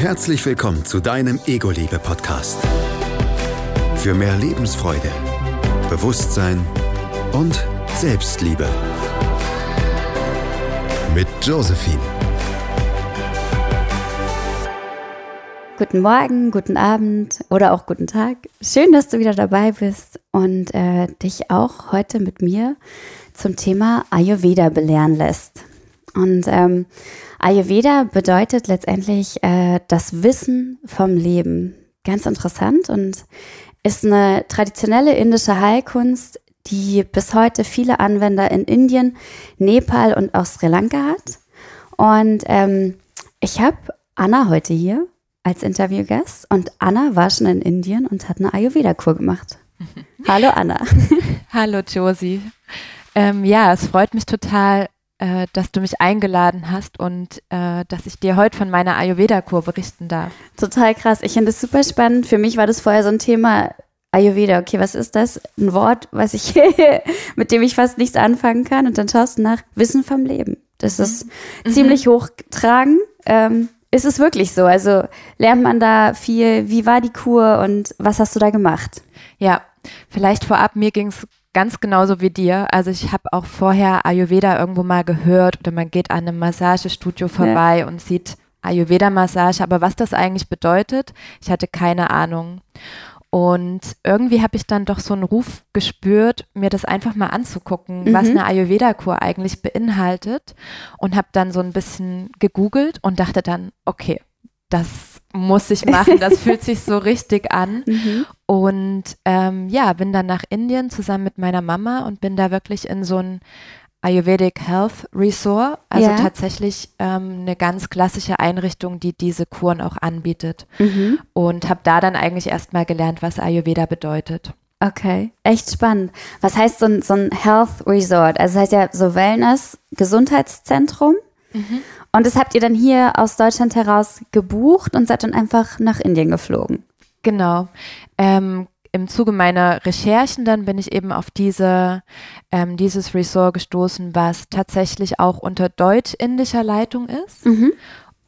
Herzlich willkommen zu deinem Ego-Liebe-Podcast. Für mehr Lebensfreude, Bewusstsein und Selbstliebe. Mit Josephine. Guten Morgen, guten Abend oder auch guten Tag. Schön, dass du wieder dabei bist und äh, dich auch heute mit mir zum Thema Ayurveda belehren lässt. Und ähm, Ayurveda bedeutet letztendlich äh, das Wissen vom Leben. Ganz interessant und ist eine traditionelle indische Heilkunst, die bis heute viele Anwender in Indien, Nepal und auch Sri Lanka hat. Und ähm, ich habe Anna heute hier als Interviewgast und Anna war schon in Indien und hat eine Ayurveda-Kur gemacht. Hallo Anna. Hallo Josie. Ähm, ja, es freut mich total, äh, dass du mich eingeladen hast und äh, dass ich dir heute von meiner Ayurveda-Kur berichten darf. Total krass. Ich finde es super spannend. Für mich war das vorher so ein Thema Ayurveda. Okay, was ist das? Ein Wort, was ich mit dem ich fast nichts anfangen kann. Und dann schaust du nach Wissen vom Leben. Das mhm. ist mhm. ziemlich hochtragen. Ähm, ist es wirklich so? Also lernt man da viel? Wie war die Kur und was hast du da gemacht? Ja, vielleicht vorab, mir ging es ganz genauso wie dir. Also ich habe auch vorher Ayurveda irgendwo mal gehört oder man geht an einem Massagestudio vorbei ja. und sieht Ayurveda-Massage, aber was das eigentlich bedeutet, ich hatte keine Ahnung. Und irgendwie habe ich dann doch so einen Ruf gespürt, mir das einfach mal anzugucken, mhm. was eine Ayurveda-Kur eigentlich beinhaltet. Und habe dann so ein bisschen gegoogelt und dachte dann, okay, das muss ich machen, das fühlt sich so richtig an. Mhm. Und ähm, ja, bin dann nach Indien zusammen mit meiner Mama und bin da wirklich in so ein Ayurvedic Health Resort, also ja. tatsächlich ähm, eine ganz klassische Einrichtung, die diese Kuren auch anbietet. Mhm. Und habe da dann eigentlich erstmal gelernt, was Ayurveda bedeutet. Okay, echt spannend. Was heißt so ein, so ein Health Resort? Also das heißt ja so Wellness, Gesundheitszentrum. Mhm. Und das habt ihr dann hier aus Deutschland heraus gebucht und seid dann einfach nach Indien geflogen. Genau. Ähm, im Zuge meiner Recherchen dann bin ich eben auf diese, ähm, dieses Resort gestoßen, was tatsächlich auch unter deutsch-indischer Leitung ist. Mhm.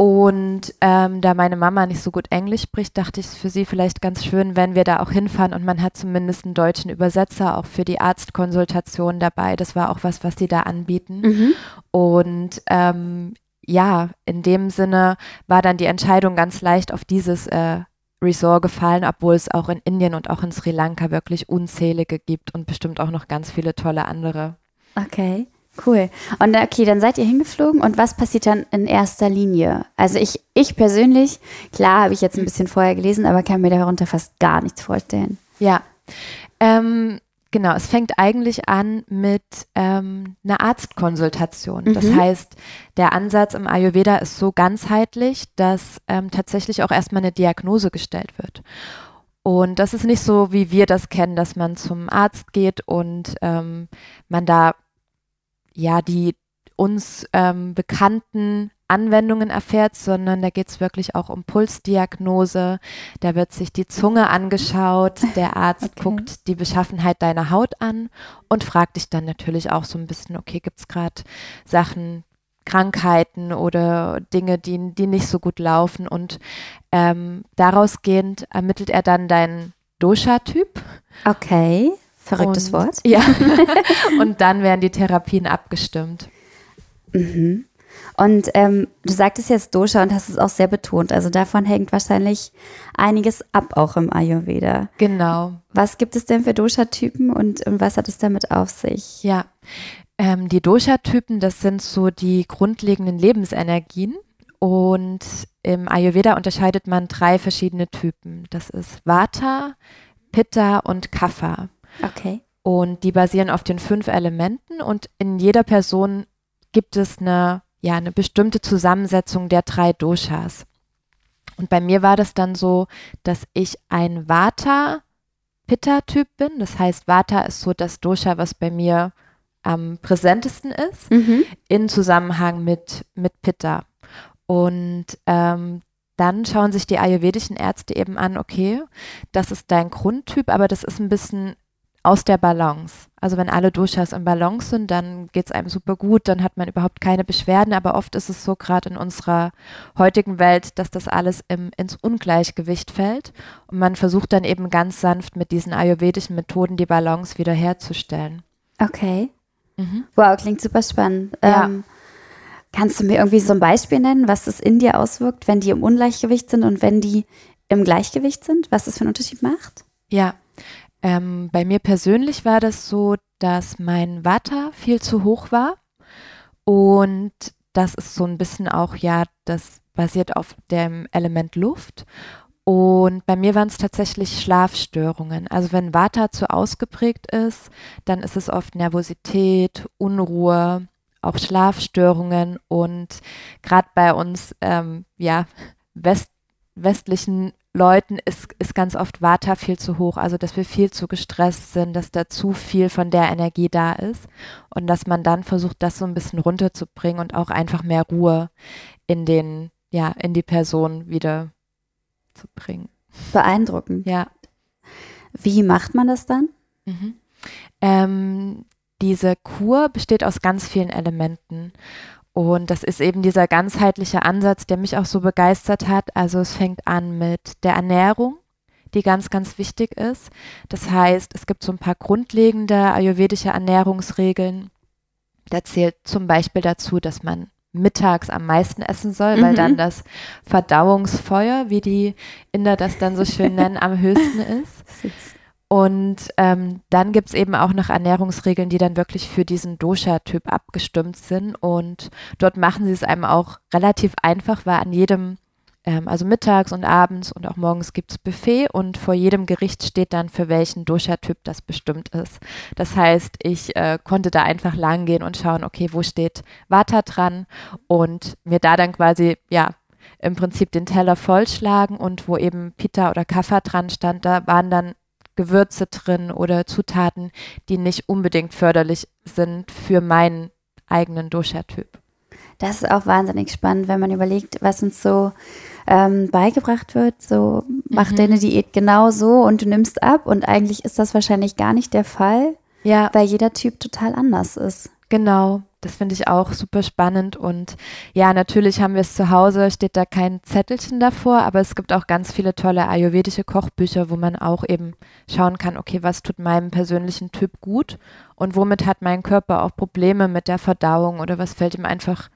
Und ähm, da meine Mama nicht so gut Englisch spricht, dachte ich es für sie vielleicht ganz schön, wenn wir da auch hinfahren und man hat zumindest einen deutschen Übersetzer auch für die Arztkonsultation dabei. Das war auch was, was sie da anbieten. Mhm. Und ähm, ja, in dem Sinne war dann die Entscheidung ganz leicht auf dieses äh, Resort gefallen, obwohl es auch in Indien und auch in Sri Lanka wirklich unzählige gibt und bestimmt auch noch ganz viele tolle andere. Okay, cool. Und okay, dann seid ihr hingeflogen und was passiert dann in erster Linie? Also ich, ich persönlich, klar habe ich jetzt ein bisschen vorher gelesen, aber kann mir darunter fast gar nichts vorstellen. Ja. Ähm, Genau, es fängt eigentlich an mit ähm, einer Arztkonsultation. Mhm. Das heißt, der Ansatz im Ayurveda ist so ganzheitlich, dass ähm, tatsächlich auch erstmal eine Diagnose gestellt wird. Und das ist nicht so, wie wir das kennen, dass man zum Arzt geht und ähm, man da ja die uns ähm, bekannten Anwendungen erfährt, sondern da geht es wirklich auch um Pulsdiagnose. Da wird sich die Zunge angeschaut, der Arzt okay. guckt die Beschaffenheit deiner Haut an und fragt dich dann natürlich auch so ein bisschen, okay, gibt es gerade Sachen, Krankheiten oder Dinge, die, die nicht so gut laufen und ähm, daraus gehend ermittelt er dann deinen Dosha-Typ. Okay, verrücktes und, Wort. Ja, und dann werden die Therapien abgestimmt. Mhm. Und ähm, du sagtest jetzt Dosha und hast es auch sehr betont. Also davon hängt wahrscheinlich einiges ab, auch im Ayurveda. Genau. Was gibt es denn für Dosha-Typen und, und was hat es damit auf sich? Ja, ähm, die Dosha-Typen, das sind so die grundlegenden Lebensenergien. Und im Ayurveda unterscheidet man drei verschiedene Typen. Das ist Vata, Pitta und Kapha. Okay. Und die basieren auf den fünf Elementen und in jeder Person gibt es eine ja eine bestimmte Zusammensetzung der drei Doshas. Und bei mir war das dann so, dass ich ein Vata-Pitta-Typ bin. Das heißt, Vata ist so das Dosha, was bei mir am präsentesten ist, mhm. in Zusammenhang mit, mit Pitta. Und ähm, dann schauen sich die ayurvedischen Ärzte eben an, okay, das ist dein Grundtyp, aber das ist ein bisschen aus der Balance. Also wenn alle Doshas im Balance sind, dann geht es einem super gut, dann hat man überhaupt keine Beschwerden. Aber oft ist es so gerade in unserer heutigen Welt, dass das alles im, ins Ungleichgewicht fällt. Und man versucht dann eben ganz sanft mit diesen ayurvedischen Methoden die Balance wiederherzustellen. Okay. Mhm. Wow, klingt super spannend. Ja. Ähm, kannst du mir irgendwie so ein Beispiel nennen, was es in dir auswirkt, wenn die im Ungleichgewicht sind und wenn die im Gleichgewicht sind? Was das für einen Unterschied macht? Ja, ähm, bei mir persönlich war das so, dass mein Watter viel zu hoch war und das ist so ein bisschen auch, ja, das basiert auf dem Element Luft. Und bei mir waren es tatsächlich Schlafstörungen. Also wenn Vata zu ausgeprägt ist, dann ist es oft Nervosität, Unruhe, auch Schlafstörungen und gerade bei uns, ähm, ja, West, westlichen Leuten ist, ist ganz oft Vata viel zu hoch, also dass wir viel zu gestresst sind, dass da zu viel von der Energie da ist und dass man dann versucht, das so ein bisschen runterzubringen und auch einfach mehr Ruhe in den, ja, in die Person wieder zu bringen. Beeindruckend. Ja. Wie macht man das dann? Mhm. Ähm, diese Kur besteht aus ganz vielen Elementen. Und das ist eben dieser ganzheitliche Ansatz, der mich auch so begeistert hat. Also es fängt an mit der Ernährung, die ganz, ganz wichtig ist. Das heißt, es gibt so ein paar grundlegende ayurvedische Ernährungsregeln. Da zählt zum Beispiel dazu, dass man mittags am meisten essen soll, weil mhm. dann das Verdauungsfeuer, wie die Inder das dann so schön nennen, am höchsten ist. Süß. Und ähm, dann gibt es eben auch noch Ernährungsregeln, die dann wirklich für diesen Dosha-Typ abgestimmt sind. Und dort machen sie es einem auch relativ einfach, weil an jedem, ähm, also mittags und abends und auch morgens gibt es Buffet und vor jedem Gericht steht dann, für welchen Dosha-Typ das bestimmt ist. Das heißt, ich äh, konnte da einfach lang gehen und schauen, okay, wo steht Vata dran und mir da dann quasi, ja, im Prinzip den Teller vollschlagen und wo eben Pita oder Kaffer dran stand, da waren dann Gewürze drin oder Zutaten, die nicht unbedingt förderlich sind für meinen eigenen Dosha-Typ. Das ist auch wahnsinnig spannend, wenn man überlegt, was uns so ähm, beigebracht wird. So, mach mhm. deine Diät genau so und du nimmst ab. Und eigentlich ist das wahrscheinlich gar nicht der Fall, ja. weil jeder Typ total anders ist. Genau. Das finde ich auch super spannend. Und ja, natürlich haben wir es zu Hause, steht da kein Zettelchen davor, aber es gibt auch ganz viele tolle ayurvedische Kochbücher, wo man auch eben schauen kann, okay, was tut meinem persönlichen Typ gut und womit hat mein Körper auch Probleme mit der Verdauung oder was fällt ihm einfach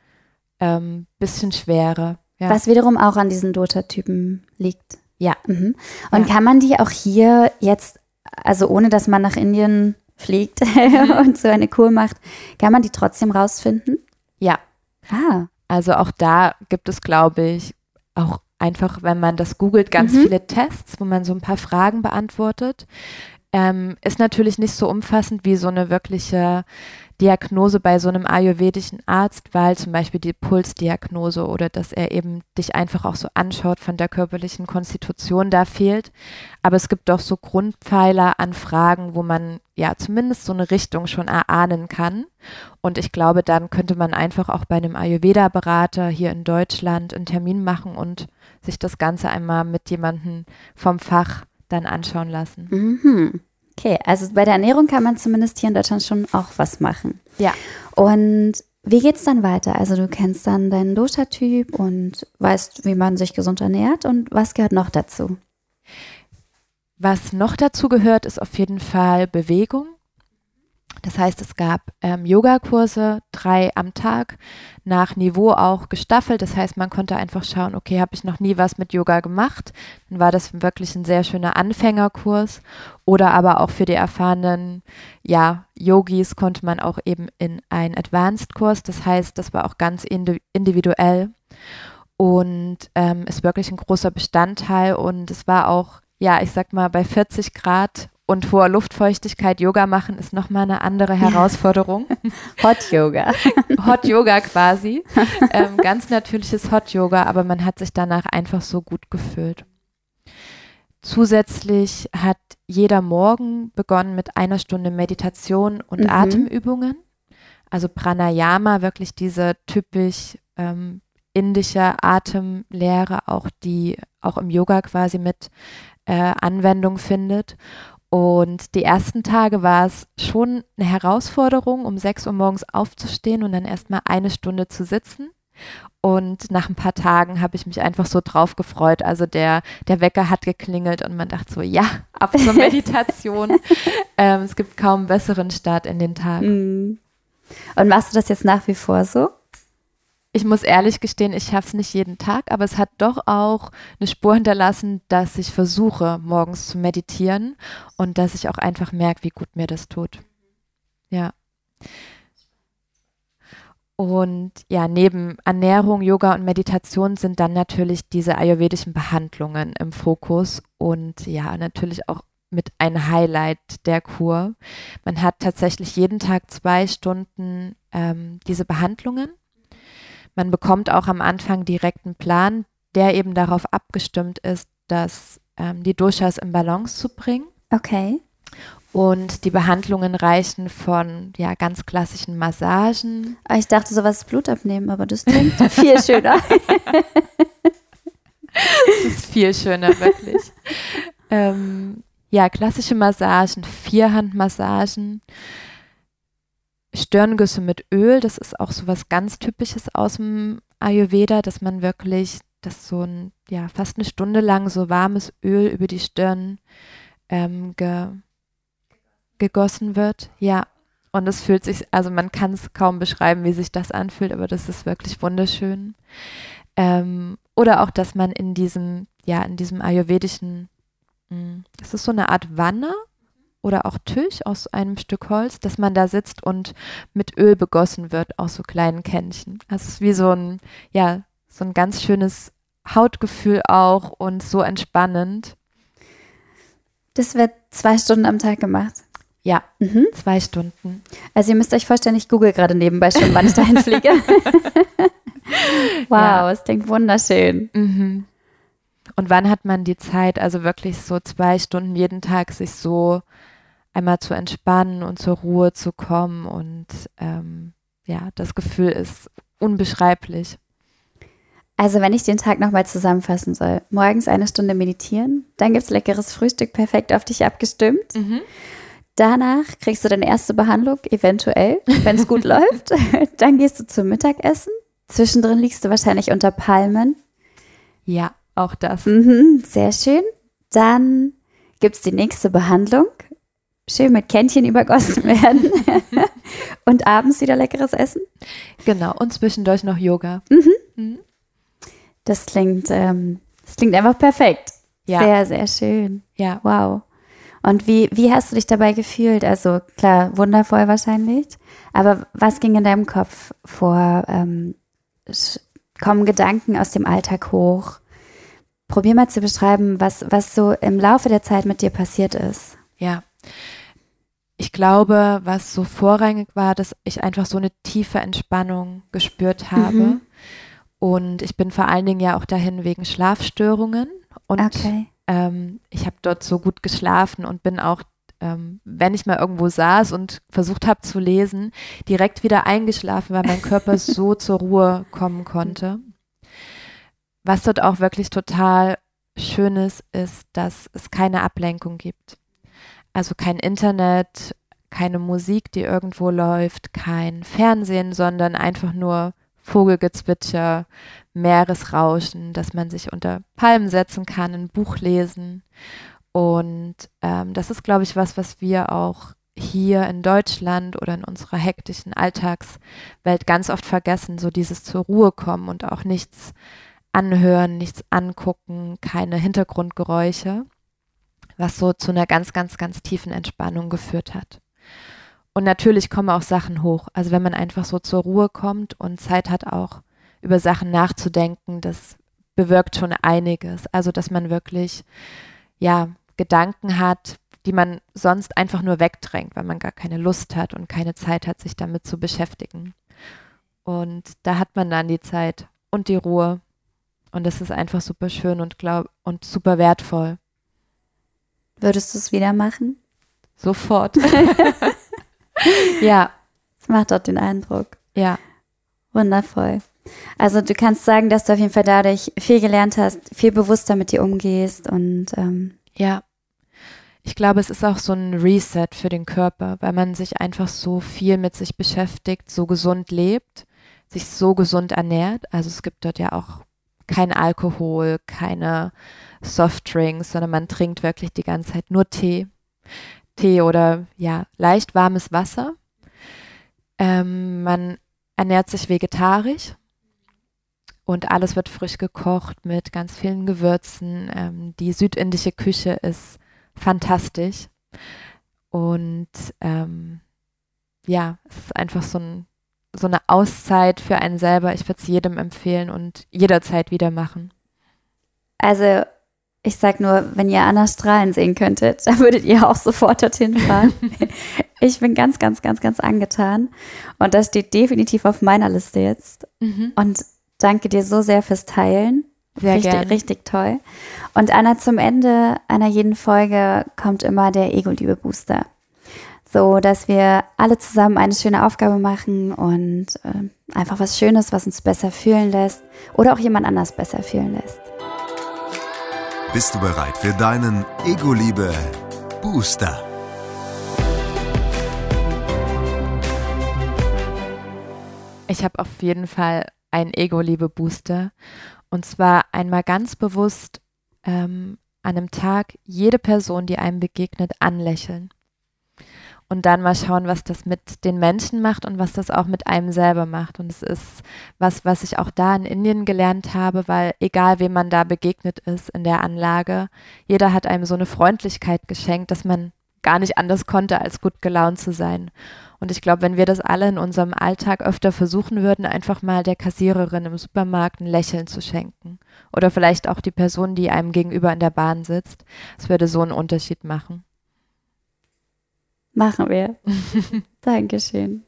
ein ähm, bisschen schwerer. Ja. Was wiederum auch an diesen Dota-Typen liegt. Ja. Mhm. Und ja. kann man die auch hier jetzt, also ohne dass man nach Indien fliegt mhm. und so eine Kur macht, kann man die trotzdem rausfinden? Ja. Ah. Also auch da gibt es, glaube ich, auch einfach, wenn man das googelt, ganz mhm. viele Tests, wo man so ein paar Fragen beantwortet. Ähm, ist natürlich nicht so umfassend wie so eine wirkliche Diagnose bei so einem ayurvedischen Arzt, weil zum Beispiel die Pulsdiagnose oder dass er eben dich einfach auch so anschaut von der körperlichen Konstitution da fehlt. Aber es gibt doch so Grundpfeiler an Fragen, wo man ja zumindest so eine Richtung schon erahnen kann. Und ich glaube, dann könnte man einfach auch bei einem Ayurveda-Berater hier in Deutschland einen Termin machen und sich das Ganze einmal mit jemandem vom Fach dann anschauen lassen. Mhm. Okay, also bei der Ernährung kann man zumindest hier in Deutschland schon auch was machen. Ja. Und wie geht es dann weiter? Also du kennst dann deinen Dosha-Typ und weißt, wie man sich gesund ernährt und was gehört noch dazu? Was noch dazu gehört, ist auf jeden Fall Bewegung. Das heißt, es gab ähm, Yogakurse, drei am Tag, nach Niveau auch gestaffelt. Das heißt, man konnte einfach schauen, okay, habe ich noch nie was mit Yoga gemacht. Dann war das wirklich ein sehr schöner Anfängerkurs. Oder aber auch für die erfahrenen, ja, Yogis konnte man auch eben in einen Advanced-Kurs. Das heißt, das war auch ganz individuell und ähm, ist wirklich ein großer Bestandteil. Und es war auch, ja, ich sag mal, bei 40 Grad und hoher Luftfeuchtigkeit Yoga machen ist nochmal eine andere Herausforderung. Hot Yoga. Hot Yoga quasi. Ähm, ganz natürliches Hot Yoga, aber man hat sich danach einfach so gut gefühlt. Zusätzlich hat jeder Morgen begonnen mit einer Stunde Meditation und mhm. Atemübungen. Also Pranayama, wirklich diese typisch ähm, indische Atemlehre, auch die auch im Yoga quasi mit äh, Anwendung findet. Und die ersten Tage war es schon eine Herausforderung, um 6 Uhr morgens aufzustehen und dann erstmal eine Stunde zu sitzen. Und nach ein paar Tagen habe ich mich einfach so drauf gefreut. Also der, der Wecker hat geklingelt und man dachte so, ja, ab zur Meditation. ähm, es gibt kaum einen besseren Start in den Tag. Mhm. Und machst du das jetzt nach wie vor so? Ich muss ehrlich gestehen, ich schaffe es nicht jeden Tag, aber es hat doch auch eine Spur hinterlassen, dass ich versuche, morgens zu meditieren und dass ich auch einfach merke, wie gut mir das tut. Ja. Und ja, neben Ernährung, Yoga und Meditation sind dann natürlich diese ayurvedischen Behandlungen im Fokus und ja, natürlich auch mit ein Highlight der Kur. Man hat tatsächlich jeden Tag zwei Stunden ähm, diese Behandlungen man bekommt auch am Anfang direkt einen Plan, der eben darauf abgestimmt ist, dass ähm, die Doshas in Balance zu bringen. Okay. Und die Behandlungen reichen von ja, ganz klassischen Massagen. Ah, ich dachte, sowas ist Blut abnehmen, aber das klingt viel schöner. das ist viel schöner, wirklich. ähm, ja, klassische Massagen, Vierhandmassagen. Stirngüsse mit Öl, das ist auch so was ganz Typisches aus dem Ayurveda, dass man wirklich, dass so ein, ja, fast eine Stunde lang so warmes Öl über die Stirn ähm, ge, gegossen wird. Ja. Und es fühlt sich, also man kann es kaum beschreiben, wie sich das anfühlt, aber das ist wirklich wunderschön. Ähm, oder auch, dass man in diesem, ja, in diesem ayurvedischen, mh, hm, das ist so eine Art Wanne, oder auch Tisch aus einem Stück Holz, dass man da sitzt und mit Öl begossen wird aus so kleinen Kännchen. Also es ist wie so ein, ja, so ein ganz schönes Hautgefühl auch und so entspannend. Das wird zwei Stunden am Tag gemacht. Ja, mhm. zwei Stunden. Also ihr müsst euch vorstellen, ich google gerade nebenbei schon, wann ich dahin fliege. wow, ja. es klingt wunderschön. Mhm. Und wann hat man die Zeit, also wirklich so zwei Stunden jeden Tag sich so einmal zu entspannen und zur Ruhe zu kommen. Und ähm, ja, das Gefühl ist unbeschreiblich. Also wenn ich den Tag nochmal zusammenfassen soll, morgens eine Stunde meditieren, dann gibt es leckeres Frühstück, perfekt auf dich abgestimmt. Mhm. Danach kriegst du deine erste Behandlung, eventuell, wenn es gut läuft. Dann gehst du zum Mittagessen. Zwischendrin liegst du wahrscheinlich unter Palmen. Ja, auch das. Mhm, sehr schön. Dann gibt es die nächste Behandlung schön mit Kännchen übergossen werden und abends wieder leckeres Essen. Genau, und zwischendurch noch Yoga. Mhm. Mhm. Das klingt, ähm, das klingt einfach perfekt. Ja. Sehr, sehr schön. Ja. Wow. Und wie, wie hast du dich dabei gefühlt? Also klar, wundervoll wahrscheinlich. Aber was ging in deinem Kopf vor? Ähm, kommen Gedanken aus dem Alltag hoch? Probier mal zu beschreiben, was, was so im Laufe der Zeit mit dir passiert ist. Ja, ich glaube, was so vorrangig war, dass ich einfach so eine tiefe Entspannung gespürt habe. Mhm. Und ich bin vor allen Dingen ja auch dahin wegen Schlafstörungen. Und okay. ähm, ich habe dort so gut geschlafen und bin auch, ähm, wenn ich mal irgendwo saß und versucht habe zu lesen, direkt wieder eingeschlafen, weil mein Körper so zur Ruhe kommen konnte. Was dort auch wirklich total schön ist, ist, dass es keine Ablenkung gibt. Also kein Internet, keine Musik, die irgendwo läuft, kein Fernsehen, sondern einfach nur Vogelgezwitscher, Meeresrauschen, dass man sich unter Palmen setzen kann, ein Buch lesen. Und ähm, das ist, glaube ich, was, was wir auch hier in Deutschland oder in unserer hektischen Alltagswelt ganz oft vergessen, so dieses zur Ruhe kommen und auch nichts anhören, nichts angucken, keine Hintergrundgeräusche was so zu einer ganz, ganz, ganz tiefen Entspannung geführt hat. Und natürlich kommen auch Sachen hoch. Also wenn man einfach so zur Ruhe kommt und Zeit hat auch über Sachen nachzudenken, das bewirkt schon einiges. Also dass man wirklich, ja, Gedanken hat, die man sonst einfach nur wegdrängt, weil man gar keine Lust hat und keine Zeit hat, sich damit zu beschäftigen. Und da hat man dann die Zeit und die Ruhe. Und das ist einfach super schön und glaub und super wertvoll. Würdest du es wieder machen? Sofort. ja. Das macht auch den Eindruck. Ja. Wundervoll. Also du kannst sagen, dass du auf jeden Fall dadurch viel gelernt hast, viel bewusster mit dir umgehst und ähm ja. ich glaube, es ist auch so ein Reset für den Körper, weil man sich einfach so viel mit sich beschäftigt, so gesund lebt, sich so gesund ernährt. Also es gibt dort ja auch kein Alkohol, keine Softdrinks, sondern man trinkt wirklich die ganze Zeit nur Tee. Tee oder ja, leicht warmes Wasser. Ähm, man ernährt sich vegetarisch und alles wird frisch gekocht mit ganz vielen Gewürzen. Ähm, die südindische Küche ist fantastisch. Und ähm, ja, es ist einfach so, ein, so eine Auszeit für einen selber. Ich würde es jedem empfehlen und jederzeit wieder machen. Also, ich sag nur, wenn ihr Anna strahlen sehen könntet, dann würdet ihr auch sofort dorthin fahren. ich bin ganz, ganz, ganz, ganz angetan. Und das steht definitiv auf meiner Liste jetzt. Mhm. Und danke dir so sehr fürs Teilen. Sehr richtig, gerne. richtig toll. Und Anna, zum Ende einer jeden Folge kommt immer der Ego-Liebe-Booster. So, dass wir alle zusammen eine schöne Aufgabe machen und äh, einfach was Schönes, was uns besser fühlen lässt oder auch jemand anders besser fühlen lässt. Bist du bereit für deinen Ego-Liebe-Booster? Ich habe auf jeden Fall einen Ego-Liebe-Booster. Und zwar einmal ganz bewusst ähm, an einem Tag jede Person, die einem begegnet, anlächeln. Und dann mal schauen, was das mit den Menschen macht und was das auch mit einem selber macht. Und es ist was, was ich auch da in Indien gelernt habe, weil egal wem man da begegnet ist in der Anlage, jeder hat einem so eine Freundlichkeit geschenkt, dass man gar nicht anders konnte, als gut gelaunt zu sein. Und ich glaube, wenn wir das alle in unserem Alltag öfter versuchen würden, einfach mal der Kassiererin im Supermarkt ein Lächeln zu schenken. Oder vielleicht auch die Person, die einem gegenüber in der Bahn sitzt. Es würde so einen Unterschied machen. Machen wir. Dankeschön.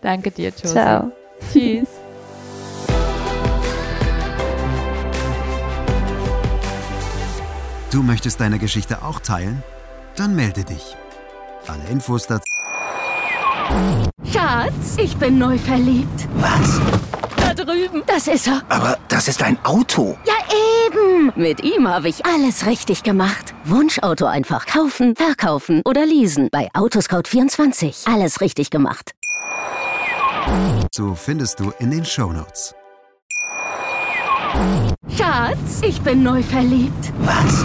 Danke dir, Josie. Ciao. Tschüss. Du möchtest deine Geschichte auch teilen? Dann melde dich. Alle Infos dazu. Schatz, ich bin neu verliebt. Was? Drüben. Das ist er. Aber das ist ein Auto. Ja, eben. Mit ihm habe ich alles richtig gemacht. Wunschauto einfach kaufen, verkaufen oder leasen. Bei Autoscout24. Alles richtig gemacht. So findest du in den Shownotes. Schatz, ich bin neu verliebt. Was?